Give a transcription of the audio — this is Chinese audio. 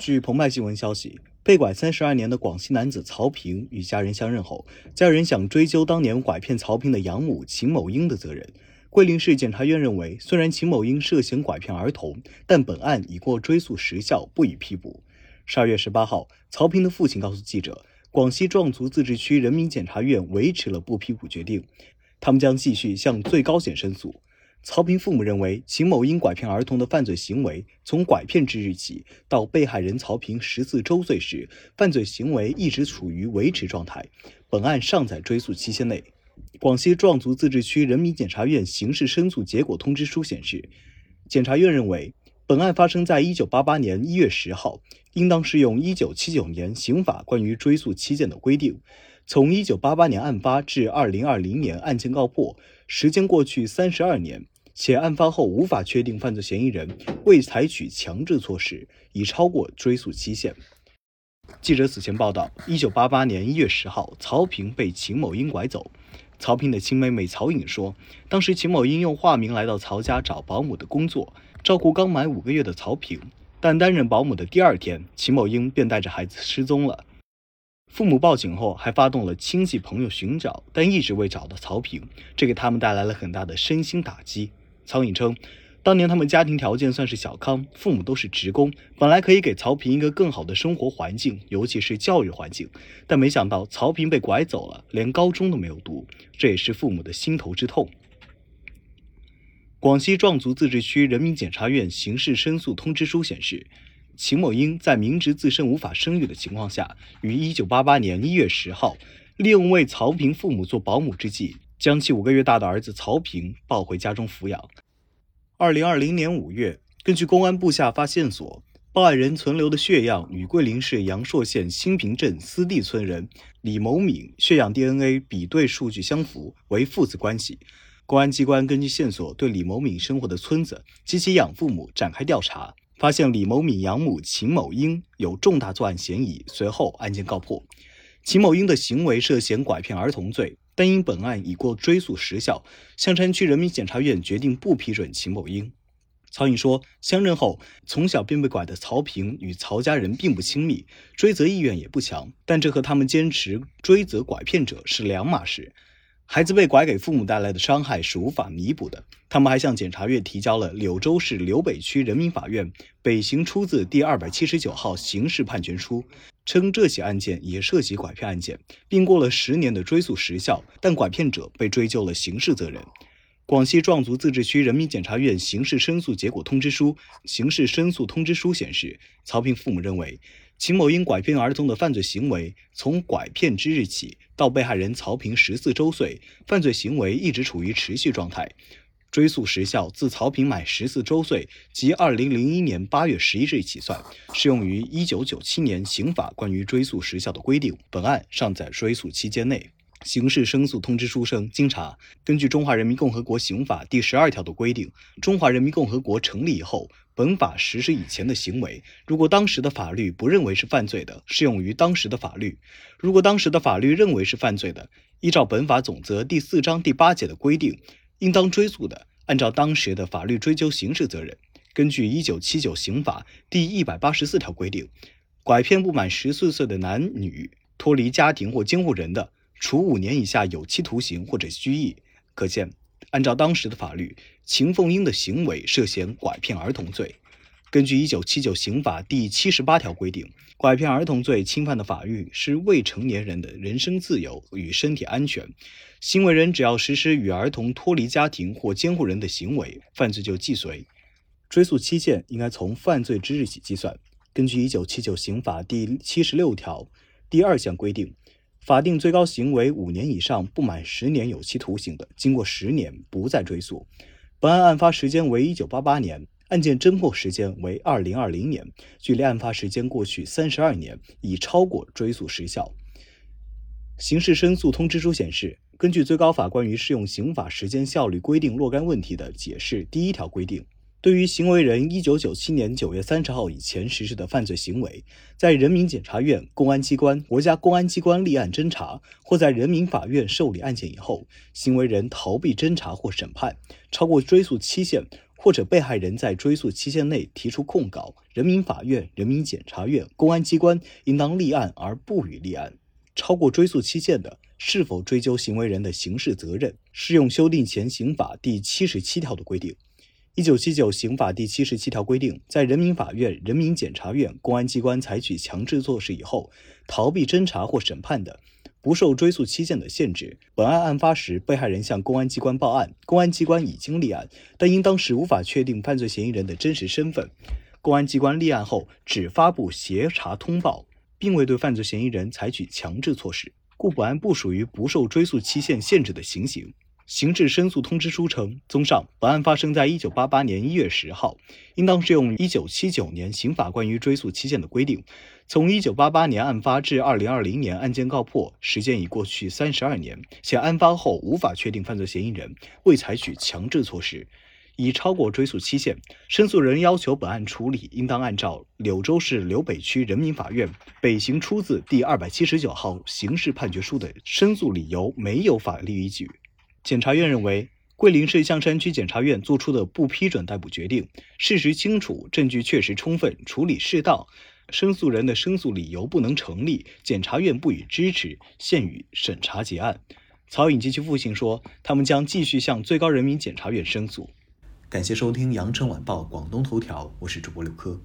据澎湃新闻消息，被拐三十二年的广西男子曹平与家人相认后，家人想追究当年拐骗曹平的养母秦某英的责任。桂林市检察院认为，虽然秦某英涉嫌拐骗儿童，但本案已过追诉时效，不予批捕。十二月十八号，曹平的父亲告诉记者，广西壮族自治区人民检察院维持了不批捕决定，他们将继续向最高检申诉。曹平父母认为，秦某因拐骗儿童的犯罪行为，从拐骗之日起到被害人曹平十四周岁时，犯罪行为一直处于维持状态，本案尚在追诉期限内。广西壮族自治区人民检察院刑事申诉结果通知书显示，检察院认为，本案发生在一九八八年一月十号，应当适用一九七九年刑法关于追诉期限的规定。从一九八八年案发至二零二零年案件告破，时间过去三十二年。且案发后无法确定犯罪嫌疑人，未采取强制措施，已超过追诉期限。记者此前报道，一九八八年一月十号，曹平被秦某英拐走。曹平的亲妹妹曹颖说，当时秦某英用化名来到曹家找保姆的工作，照顾刚满五个月的曹平。但担任保姆的第二天，秦某英便带着孩子失踪了。父母报警后，还发动了亲戚朋友寻找，但一直未找到曹平，这给他们带来了很大的身心打击。曹颖称，当年他们家庭条件算是小康，父母都是职工，本来可以给曹平一个更好的生活环境，尤其是教育环境，但没想到曹平被拐走了，连高中都没有读，这也是父母的心头之痛。广西壮族自治区人民检察院刑事申诉通知书显示，秦某英在明知自身无法生育的情况下，于1988年1月10号，利用为曹平父母做保姆之际。将其五个月大的儿子曹平抱回家中抚养。二零二零年五月，根据公安部下发线索，报案人存留的血样与桂林市阳朔县新平镇思地村人李某敏血样 DNA 比对数据相符，为父子关系。公安机关根据线索对李某敏生活的村子及其养父母展开调查，发现李某敏养母秦某英有重大作案嫌疑，随后案件告破。秦某英的行为涉嫌拐骗儿童罪。但因本案已过追诉时效，象山区人民检察院决定不批准秦某英。曹颖说，相认后，从小便被拐的曹平与曹家人并不亲密，追责意愿也不强，但这和他们坚持追责拐骗者是两码事。孩子被拐给父母带来的伤害是无法弥补的。他们还向检察院提交了柳州市柳北区人民法院北行出自第二百七十九号刑事判决书，称这起案件也涉及拐骗案件，并过了十年的追诉时效，但拐骗者被追究了刑事责任。广西壮族自治区人民检察院刑事申诉结果通知书、刑事申诉通知书显示，曹平父母认为。秦某因拐骗儿童的犯罪行为，从拐骗之日起到被害人曹平十四周岁，犯罪行为一直处于持续状态。追诉时效自曹平满十四周岁即二零零一年八月十一日起算，适用于一九九七年刑法关于追诉时效的规定。本案尚在追诉期间内。刑事申诉通知书称，经查，根据《中华人民共和国刑法》第十二条的规定，中华人民共和国成立以后，本法实施以前的行为，如果当时的法律不认为是犯罪的，适用于当时的法律；如果当时的法律认为是犯罪的，依照本法总则第四章第八节的规定，应当追诉的，按照当时的法律追究刑事责任。根据一九七九刑法第一百八十四条规定，拐骗不满十四岁的男女脱离家庭或监护人的。处五年以下有期徒刑或者拘役。可见，按照当时的法律，秦凤英的行为涉嫌拐骗儿童罪。根据一九七九刑法第七十八条规定，拐骗儿童罪侵犯的法律是未成年人的人身自由与身体安全。行为人只要实施与儿童脱离家庭或监护人的行为，犯罪就既遂。追诉期限应该从犯罪之日起计算。根据一九七九刑法第七十六条第二项规定。法定最高刑为五年以上不满十年有期徒刑的，经过十年不再追诉。本案案发时间为一九八八年，案件侦破时间为二零二零年，距离案发时间过去三十二年，已超过追诉时效。刑事申诉通知书显示，根据最高法关于适用刑法时间效率规定若干问题的解释第一条规定。对于行为人一九九七年九月三十号以前实施的犯罪行为，在人民检察院、公安机关、国家公安机关立案侦查，或在人民法院受理案件以后，行为人逃避侦查或审判，超过追诉期限，或者被害人在追诉期限内提出控告，人民法院、人民检察院、公安机关应当立案而不予立案。超过追诉期限的，是否追究行为人的刑事责任，适用修订前刑法第七十七条的规定。一九七九刑法第七十七条规定，在人民法院、人民检察院、公安机关采取强制措施以后，逃避侦查或审判的，不受追诉期限的限制。本案案发时，被害人向公安机关报案，公安机关已经立案，但因当时无法确定犯罪嫌疑人的真实身份，公安机关立案后只发布协查通报，并未对犯罪嫌疑人采取强制措施，故本案不属于不受追诉期限限制的情形。刑事申诉通知书称，综上，本案发生在一九八八年一月十号，应当适用一九七九年刑法关于追诉期限的规定。从一九八八年案发至二零二零年案件告破，时间已过去三十二年，且案发后无法确定犯罪嫌疑人，未采取强制措施，已超过追诉期限。申诉人要求本案处理，应当按照柳州市柳北区人民法院北行出自第二百七十九号刑事判决书的申诉理由没有法律依据。检察院认为，桂林市象山区检察院作出的不批准逮捕决定，事实清楚，证据确实充分，处理适当，申诉人的申诉理由不能成立，检察院不予支持，现予审查结案。曹颖及其父亲说，他们将继续向最高人民检察院申诉。感谢收听羊城晚报广东头条，我是主播刘科。